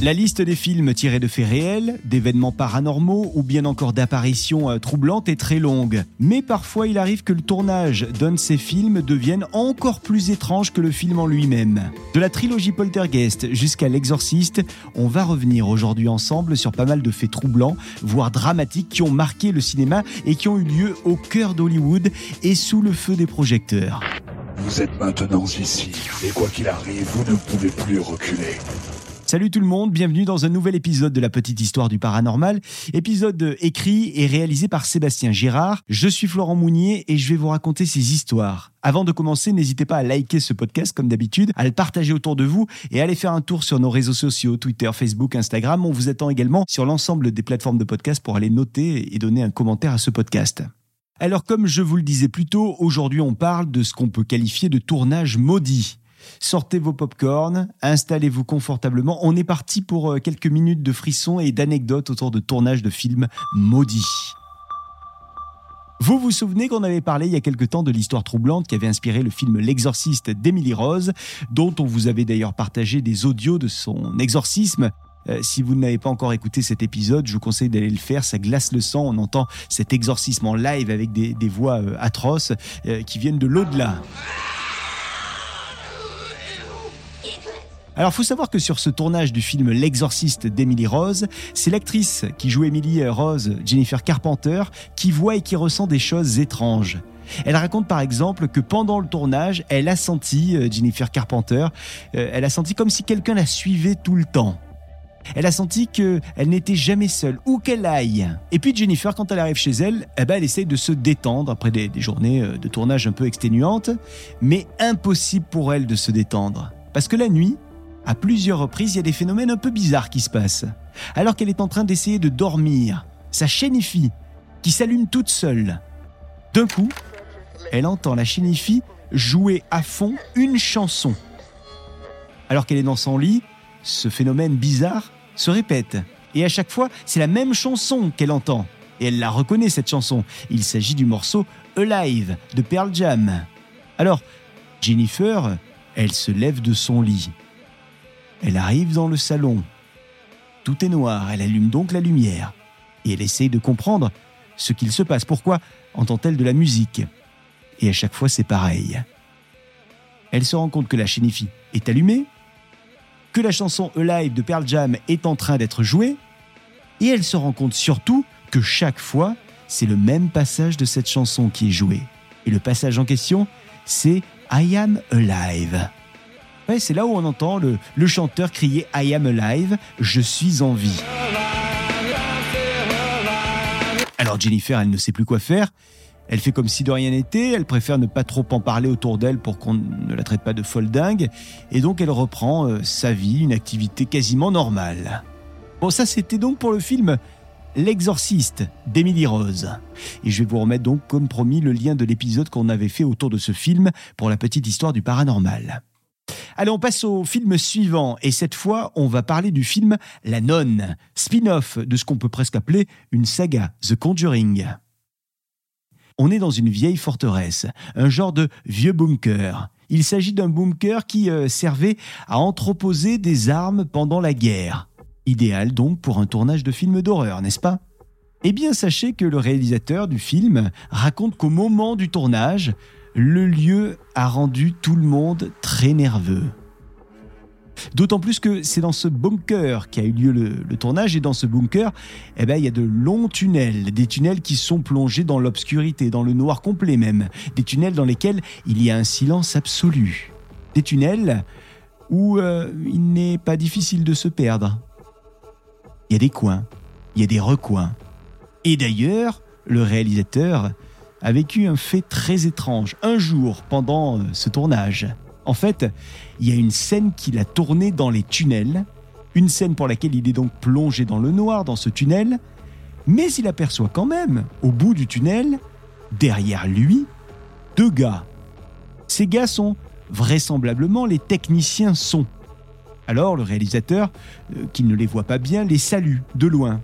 La liste des films tirés de faits réels, d'événements paranormaux ou bien encore d'apparitions euh, troublantes est très longue. Mais parfois il arrive que le tournage d'un de ces films devienne encore plus étrange que le film en lui-même. De la trilogie Poltergeist jusqu'à L'Exorciste, on va revenir aujourd'hui ensemble sur pas mal de faits troublants, voire dramatiques qui ont marqué le cinéma et qui ont eu lieu au cœur d'Hollywood et sous le feu des projecteurs. Vous êtes maintenant ici, et quoi qu'il arrive, vous ne pouvez plus reculer. Salut tout le monde, bienvenue dans un nouvel épisode de la petite histoire du paranormal, épisode écrit et réalisé par Sébastien Girard. Je suis Florent Mounier et je vais vous raconter ces histoires. Avant de commencer, n'hésitez pas à liker ce podcast comme d'habitude, à le partager autour de vous et à aller faire un tour sur nos réseaux sociaux, Twitter, Facebook, Instagram. On vous attend également sur l'ensemble des plateformes de podcast pour aller noter et donner un commentaire à ce podcast. Alors comme je vous le disais plus tôt, aujourd'hui on parle de ce qu'on peut qualifier de tournage maudit. Sortez vos pop-corn, installez-vous confortablement. On est parti pour euh, quelques minutes de frissons et d'anecdotes autour de tournage de films maudits. Vous vous souvenez qu'on avait parlé il y a quelque temps de l'histoire troublante qui avait inspiré le film L'exorciste d'Emily Rose, dont on vous avait d'ailleurs partagé des audios de son exorcisme. Euh, si vous n'avez pas encore écouté cet épisode, je vous conseille d'aller le faire. Ça glace le sang. On entend cet exorcisme en live avec des, voix euh, atroces qui viennent de l'au-delà. Alors, faut savoir que sur ce tournage du film L'Exorciste d'Emily Rose, c'est l'actrice qui joue Emily Rose, Jennifer Carpenter, qui voit et qui ressent des choses étranges. Elle raconte par exemple que pendant le tournage, elle a senti, euh, Jennifer Carpenter, euh, elle a senti comme si quelqu'un la suivait tout le temps. Elle a senti qu'elle n'était jamais seule, où qu'elle aille. Et puis Jennifer, quand elle arrive chez elle, eh ben, elle essaye de se détendre après des, des journées euh, de tournage un peu exténuantes, mais impossible pour elle de se détendre. Parce que la nuit, à plusieurs reprises, il y a des phénomènes un peu bizarres qui se passent. Alors qu'elle est en train d'essayer de dormir, sa chénifie, qui s'allume toute seule. D'un coup, elle entend la chénifie jouer à fond une chanson. Alors qu'elle est dans son lit, ce phénomène bizarre se répète. Et à chaque fois, c'est la même chanson qu'elle entend. Et elle la reconnaît, cette chanson. Il s'agit du morceau Alive de Pearl Jam. Alors, Jennifer, elle se lève de son lit. Elle arrive dans le salon. Tout est noir, elle allume donc la lumière. Et elle essaye de comprendre ce qu'il se passe. Pourquoi entend-elle de la musique? Et à chaque fois, c'est pareil. Elle se rend compte que la chénifie est allumée, que la chanson Alive de Pearl Jam est en train d'être jouée, et elle se rend compte surtout que chaque fois, c'est le même passage de cette chanson qui est joué. Et le passage en question, c'est I Am Alive. C'est là où on entend le, le chanteur crier I am alive, je suis en vie. Alors Jennifer, elle ne sait plus quoi faire. Elle fait comme si de rien n'était, elle préfère ne pas trop en parler autour d'elle pour qu'on ne la traite pas de folle dingue, et donc elle reprend euh, sa vie, une activité quasiment normale. Bon, ça c'était donc pour le film L'exorciste d'Emily Rose. Et je vais vous remettre donc, comme promis, le lien de l'épisode qu'on avait fait autour de ce film pour la petite histoire du paranormal. Allez, on passe au film suivant. Et cette fois, on va parler du film La Nonne, spin-off de ce qu'on peut presque appeler une saga, The Conjuring. On est dans une vieille forteresse, un genre de vieux bunker. Il s'agit d'un bunker qui euh, servait à entreposer des armes pendant la guerre. Idéal donc pour un tournage de film d'horreur, n'est-ce pas? Eh bien, sachez que le réalisateur du film raconte qu'au moment du tournage, le lieu a rendu tout le monde très nerveux. D'autant plus que c'est dans ce bunker qu'a eu lieu le, tournage et dans ce bunker, eh ben, il y a de longs tunnels, des tunnels qui sont plongés dans l'obscurité, dans le noir complet même, des tunnels dans lesquels il y a un silence absolu, des tunnels où euh, il n'est pas difficile de se perdre. Il y a des coins, il y a des recoins. Et d'ailleurs, le réalisateur a vécu un fait très étrange un jour pendant euh, ce tournage. En fait, il y a une scène qu'il a tournée dans les tunnels, une scène pour laquelle il est donc plongé dans le noir dans ce tunnel, mais il aperçoit quand même, au bout du tunnel, derrière lui, deux gars. Ces gars sont vraisemblablement les techniciens son. Alors le réalisateur, euh, qui ne les voit pas bien, les salue de loin.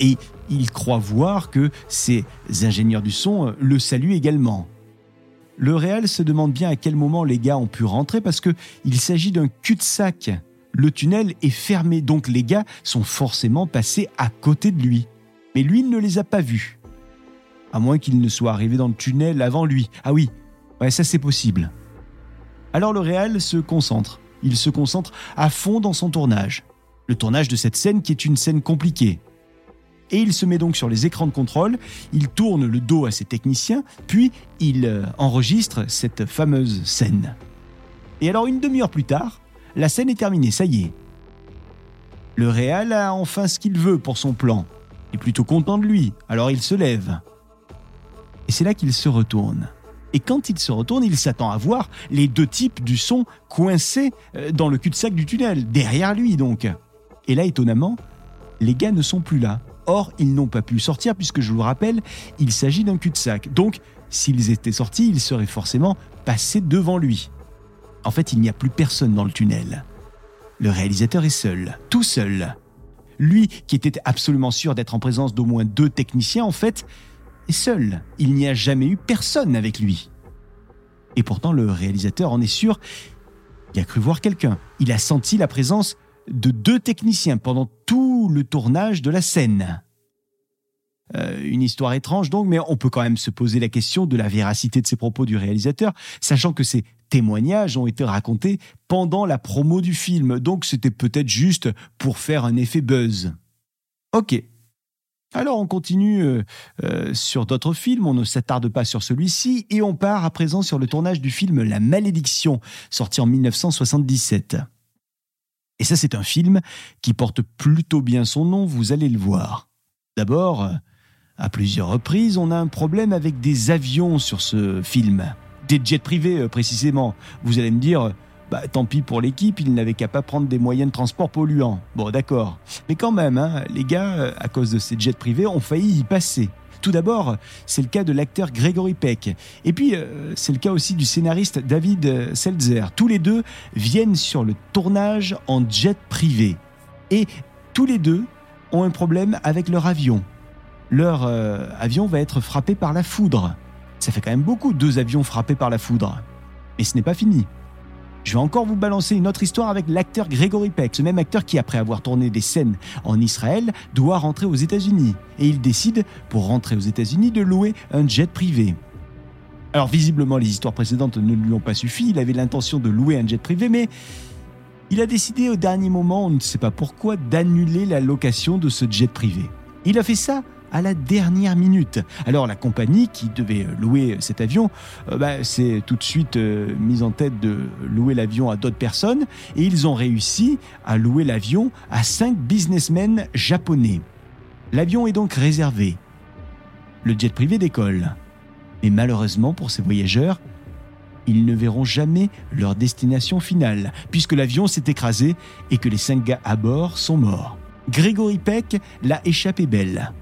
Et il croit voir que ses ingénieurs du son euh, le saluent également. Le réel se demande bien à quel moment les gars ont pu rentrer parce que il s'agit d'un cul-de-sac. Le tunnel est fermé, donc les gars sont forcément passés à côté de lui. Mais lui ne les a pas vus. À moins qu'il ne soit arrivé dans le tunnel avant lui. Ah oui, ouais, ça c'est possible. Alors le réel se concentre. Il se concentre à fond dans son tournage. Le tournage de cette scène qui est une scène compliquée. Et il se met donc sur les écrans de contrôle, il tourne le dos à ses techniciens, puis il euh, enregistre cette fameuse scène. Et alors une demi-heure plus tard, la scène est terminée, ça y est. Le réal a enfin ce qu'il veut pour son plan. Il est plutôt content de lui, alors il se lève. Et c'est là qu'il se retourne. Et quand il se retourne, il s'attend à voir les deux types du son coincés euh, dans le cul-de-sac du tunnel, derrière lui donc. Et là, étonnamment, les gars ne sont plus là. Or, ils n'ont pas pu sortir puisque, je vous le rappelle, il s'agit d'un cul-de-sac. Donc, s'ils étaient sortis, ils seraient forcément passés devant lui. En fait, il n'y a plus personne dans le tunnel. Le réalisateur est seul, tout seul. Lui, qui était absolument sûr d'être en présence d'au moins deux techniciens, en fait, est seul. Il n'y a jamais eu personne avec lui. Et pourtant, le réalisateur en est sûr, il a cru voir quelqu'un. Il a senti la présence de deux techniciens pendant tout le tournage de la scène. Euh, une histoire étrange donc, mais on peut quand même se poser la question de la véracité de ces propos du réalisateur, sachant que ces témoignages ont été racontés pendant la promo du film, donc c'était peut-être juste pour faire un effet buzz. Ok. Alors on continue euh, euh, sur d'autres films, on ne s'attarde pas sur celui-ci, et on part à présent sur le tournage du film La Malédiction, sorti en 1977. Et ça, c'est un film qui porte plutôt bien son nom, vous allez le voir. D'abord, à plusieurs reprises, on a un problème avec des avions sur ce film. Des jets privés, euh, précisément. Vous allez me dire, bah, tant pis pour l'équipe, ils n'avaient qu'à pas prendre des moyens de transport polluants. Bon, d'accord. Mais quand même, hein, les gars, euh, à cause de ces jets privés, ont failli y passer. Tout d'abord, c'est le cas de l'acteur Gregory Peck. Et puis, euh, c'est le cas aussi du scénariste David Seltzer. Tous les deux viennent sur le tournage en jet privé. Et tous les deux ont un problème avec leur avion. Leur euh, avion va être frappé par la foudre. Ça fait quand même beaucoup, deux avions frappés par la foudre. Et ce n'est pas fini. Je vais encore vous balancer une autre histoire avec l'acteur Gregory Peck, ce même acteur qui, après avoir tourné des scènes en Israël, doit rentrer aux États-Unis. Et il décide, pour rentrer aux États-Unis, de louer un jet privé. Alors visiblement, les histoires précédentes ne lui ont pas suffi, il avait l'intention de louer un jet privé, mais il a décidé au dernier moment, on ne sait pas pourquoi, d'annuler la location de ce jet privé. Il a fait ça à la dernière minute. Alors la compagnie qui devait louer cet avion euh, bah, s'est tout de suite euh, mise en tête de louer l'avion à d'autres personnes et ils ont réussi à louer l'avion à cinq businessmen japonais. L'avion est donc réservé. Le jet privé décolle. Mais malheureusement pour ces voyageurs, ils ne verront jamais leur destination finale, puisque l'avion s'est écrasé et que les cinq gars à bord sont morts. Grégory Peck l'a échappé belle.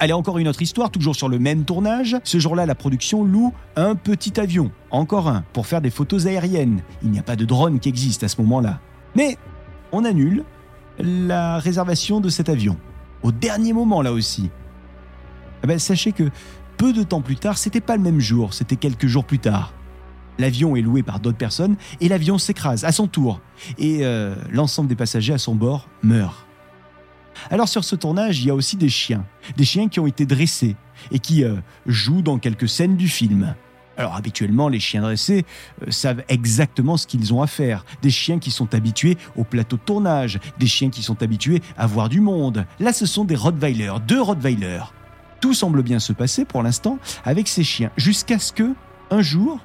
Allez, encore une autre histoire, toujours sur le même tournage. Ce jour-là, la production loue un petit avion, encore un, pour faire des photos aériennes. Il n'y a pas de drone qui existe à ce moment-là. Mais on annule la réservation de cet avion. Au dernier moment, là aussi. Eh ben, sachez que peu de temps plus tard, c'était pas le même jour, c'était quelques jours plus tard. L'avion est loué par d'autres personnes et l'avion s'écrase à son tour. Et euh, l'ensemble des passagers à son bord meurent. Alors sur ce tournage, il y a aussi des chiens, des chiens qui ont été dressés et qui euh, jouent dans quelques scènes du film. Alors habituellement, les chiens dressés euh, savent exactement ce qu'ils ont à faire. Des chiens qui sont habitués au plateau de tournage, des chiens qui sont habitués à voir du monde. Là, ce sont des Rottweilers, deux Rottweilers. Tout semble bien se passer pour l'instant avec ces chiens, jusqu'à ce que, un jour,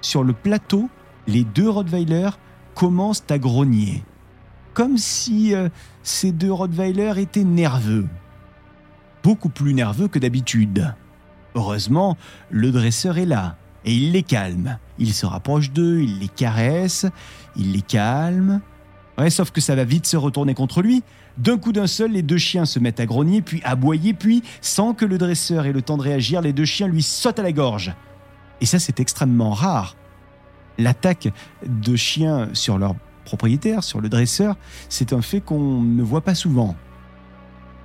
sur le plateau, les deux Rottweilers commencent à grogner comme si euh, ces deux Rottweilers étaient nerveux. Beaucoup plus nerveux que d'habitude. Heureusement, le dresseur est là et il les calme. Il se rapproche d'eux, il les caresse, il les calme. Ouais, sauf que ça va vite se retourner contre lui. D'un coup d'un seul, les deux chiens se mettent à grogner, puis à aboyer, puis, sans que le dresseur ait le temps de réagir, les deux chiens lui sautent à la gorge. Et ça, c'est extrêmement rare. L'attaque de chiens sur leur propriétaire, sur le dresseur, c'est un fait qu'on ne voit pas souvent.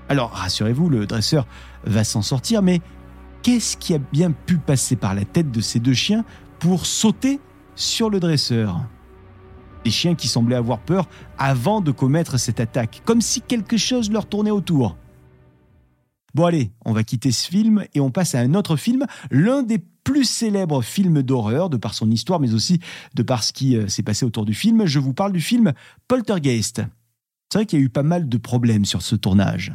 Alors rassurez-vous, le dresseur va s'en sortir, mais qu'est-ce qui a bien pu passer par la tête de ces deux chiens pour sauter sur le dresseur? Des chiens qui semblaient avoir peur avant de commettre cette attaque, comme si quelque chose leur tournait autour. Bon allez, on va quitter ce film et on passe à un autre film, l'un des plus célèbres films d'horreur, de par son histoire, mais aussi de par ce qui euh, s'est passé autour du film. Je vous parle du film Poltergeist. C'est vrai qu'il y a eu pas mal de problèmes sur ce tournage.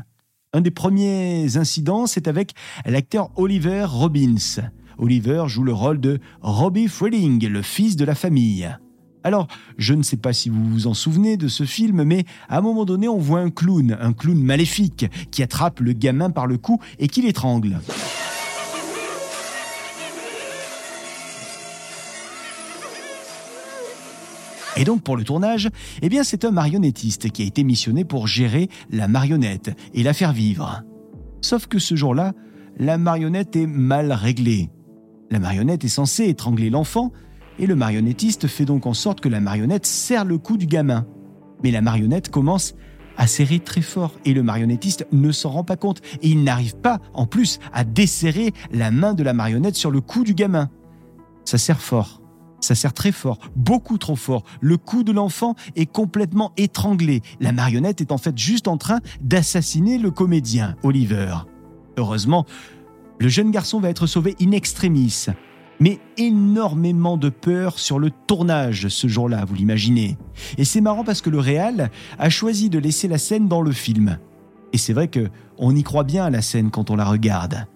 Un des premiers incidents, c'est avec l'acteur Oliver Robbins. Oliver joue le rôle de Robbie Freeling, le fils de la famille. Alors, je ne sais pas si vous vous en souvenez de ce film, mais à un moment donné, on voit un clown, un clown maléfique, qui attrape le gamin par le cou et qui l'étrangle. Et donc pour le tournage, eh bien c'est un marionnettiste qui a été missionné pour gérer la marionnette et la faire vivre. Sauf que ce jour-là, la marionnette est mal réglée. La marionnette est censée étrangler l'enfant, et le marionnettiste fait donc en sorte que la marionnette serre le cou du gamin. Mais la marionnette commence à serrer très fort et le marionnettiste ne s'en rend pas compte et il n'arrive pas en plus à desserrer la main de la marionnette sur le cou du gamin. Ça serre fort. Ça serre très fort, beaucoup trop fort. Le cou de l'enfant est complètement étranglé. La marionnette est en fait juste en train d'assassiner le comédien, Oliver. Heureusement, le jeune garçon va être sauvé in extremis mais énormément de peur sur le tournage ce jour-là, vous l'imaginez. Et c'est marrant parce que le réal a choisi de laisser la scène dans le film. Et c'est vrai que on y croit bien à la scène quand on la regarde.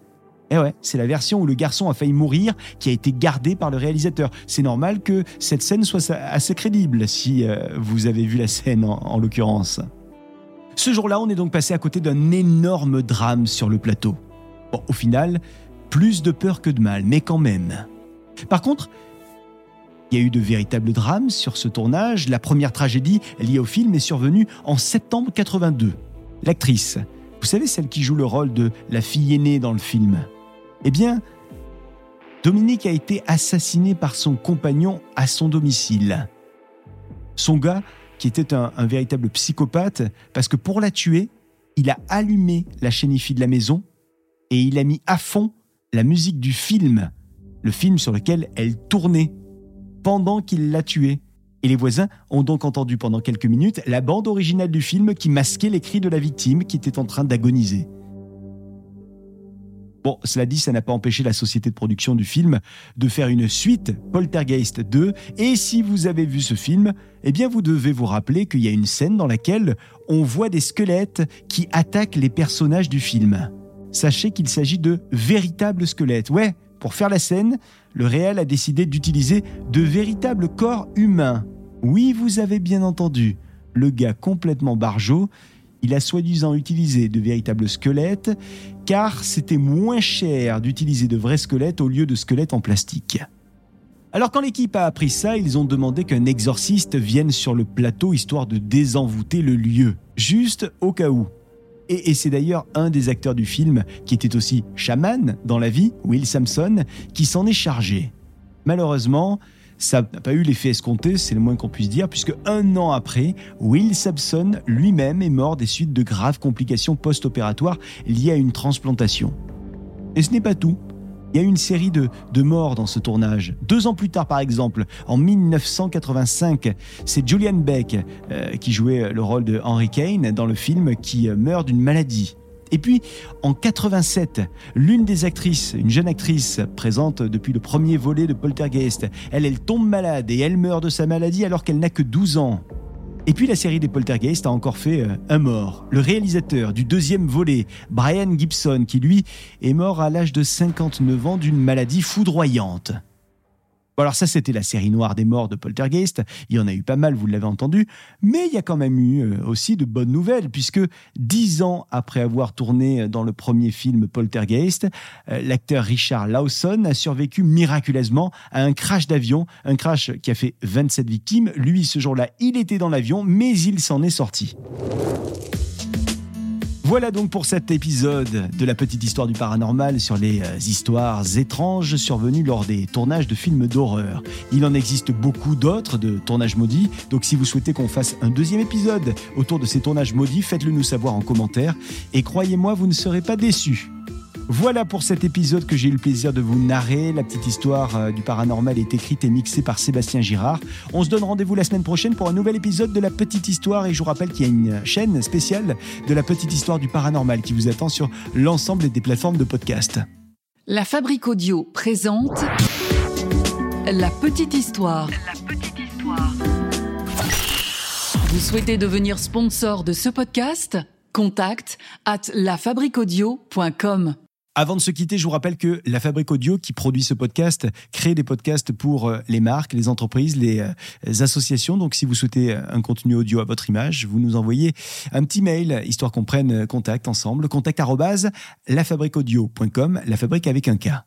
Eh ouais, c'est la version où le garçon a failli mourir qui a été gardée par le réalisateur. C'est normal que cette scène soit assez crédible si euh, vous avez vu la scène en, en l'occurrence. Ce jour-là, on est donc passé à côté d'un énorme drame sur le plateau. Bon, au final, plus de peur que de mal, mais quand même. Par contre, il y a eu de véritables drames sur ce tournage. La première tragédie liée au film est survenue en septembre 82. L'actrice, vous savez celle qui joue le rôle de la fille aînée dans le film Eh bien, Dominique a été assassinée par son compagnon à son domicile. Son gars, qui était un, un véritable psychopathe, parce que pour la tuer, il a allumé la chénifie de la maison et il a mis à fond la musique du film le film sur lequel elle tournait pendant qu'il l'a tuée. Et les voisins ont donc entendu pendant quelques minutes la bande originale du film qui masquait les cris de la victime qui était en train d'agoniser. Bon, cela dit, ça n'a pas empêché la société de production du film de faire une suite, Poltergeist 2, et si vous avez vu ce film, eh bien vous devez vous rappeler qu'il y a une scène dans laquelle on voit des squelettes qui attaquent les personnages du film. Sachez qu'il s'agit de véritables squelettes. Ouais, pour faire la scène, le réel a décidé d'utiliser de véritables corps humains. Oui, vous avez bien entendu, le gars complètement barjot, il a soi-disant utilisé de véritables squelettes, car c'était moins cher d'utiliser de vrais squelettes au lieu de squelettes en plastique. Alors quand l'équipe a appris ça, ils ont demandé qu'un exorciste vienne sur le plateau histoire de désenvoûter le lieu, juste au cas où. Et, c'est d'ailleurs un des acteurs du film, qui était aussi chaman dans la vie, Will Sampson, qui s'en est chargé. Malheureusement, ça n'a pas eu l'effet escompté, c'est le moins qu'on puisse dire, puisque un an après, Will Sampson lui-même est mort des suites de graves complications post-opératoires liées à une transplantation. Et ce n'est pas tout. Il y a eu une série de, morts dans ce tournage. Deux ans plus tard, par exemple, en 1985, c'est Julian Beck euh, qui jouait le rôle de Henry Kane dans le film qui euh, meurt d'une maladie. Et puis, en 87, l'une des actrices, une jeune actrice présente depuis le premier volet de Poltergeist, elle, elle tombe malade et elle meurt de sa maladie alors qu'elle n'a que 12 ans. Et puis la série des Poltergeist a encore fait euh, un mort. Le réalisateur du deuxième volet, Brian Gibson, qui lui est mort à l'âge de 59 ans d'une maladie foudroyante alors ça, c'était la série noire des morts de Poltergeist. Il y en a eu pas mal, vous l'avez entendu. Mais il y a quand même eu euh, aussi de bonnes nouvelles, puisque dix ans après avoir tourné dans le premier film Poltergeist, euh, l'acteur Richard Lawson a survécu miraculeusement à un crash d'avion, un crash qui a fait 27 victimes. Lui, ce jour-là, il était dans l'avion, mais il s'en est sorti. Voilà donc pour cet épisode de la petite histoire du paranormal sur les euh, histoires étranges survenues lors des tournages de films d'horreur. Il en existe beaucoup d'autres de tournages maudits, donc si vous souhaitez qu'on fasse un deuxième épisode autour de ces tournages maudits, faites-le nous savoir en commentaire et croyez-moi, vous ne serez pas déçus. Voilà pour cet épisode que j'ai eu le plaisir de vous narrer. La petite histoire euh, du paranormal est écrite et mixée par Sébastien Girard. On se donne rendez-vous la semaine prochaine pour un nouvel épisode de La Petite Histoire. Et je vous rappelle qu'il y a une chaîne spéciale de La Petite Histoire du paranormal qui vous attend sur l'ensemble des plateformes de podcast. La Fabrique Audio présente La Petite Histoire. La Petite Histoire. Vous souhaitez devenir sponsor de ce podcast? Contact at lafabriquaudio.com. Avant de se quitter, je vous rappelle que la Fabrique Audio, qui produit ce podcast, crée des podcasts pour euh, les marques, les entreprises, les euh, associations. Donc, si vous souhaitez un contenu audio à votre image, vous nous envoyez un petit mail, histoire qu'on prenne contact ensemble. Contact arrobase lafabriqueaudio.com, la fabrique avec un K.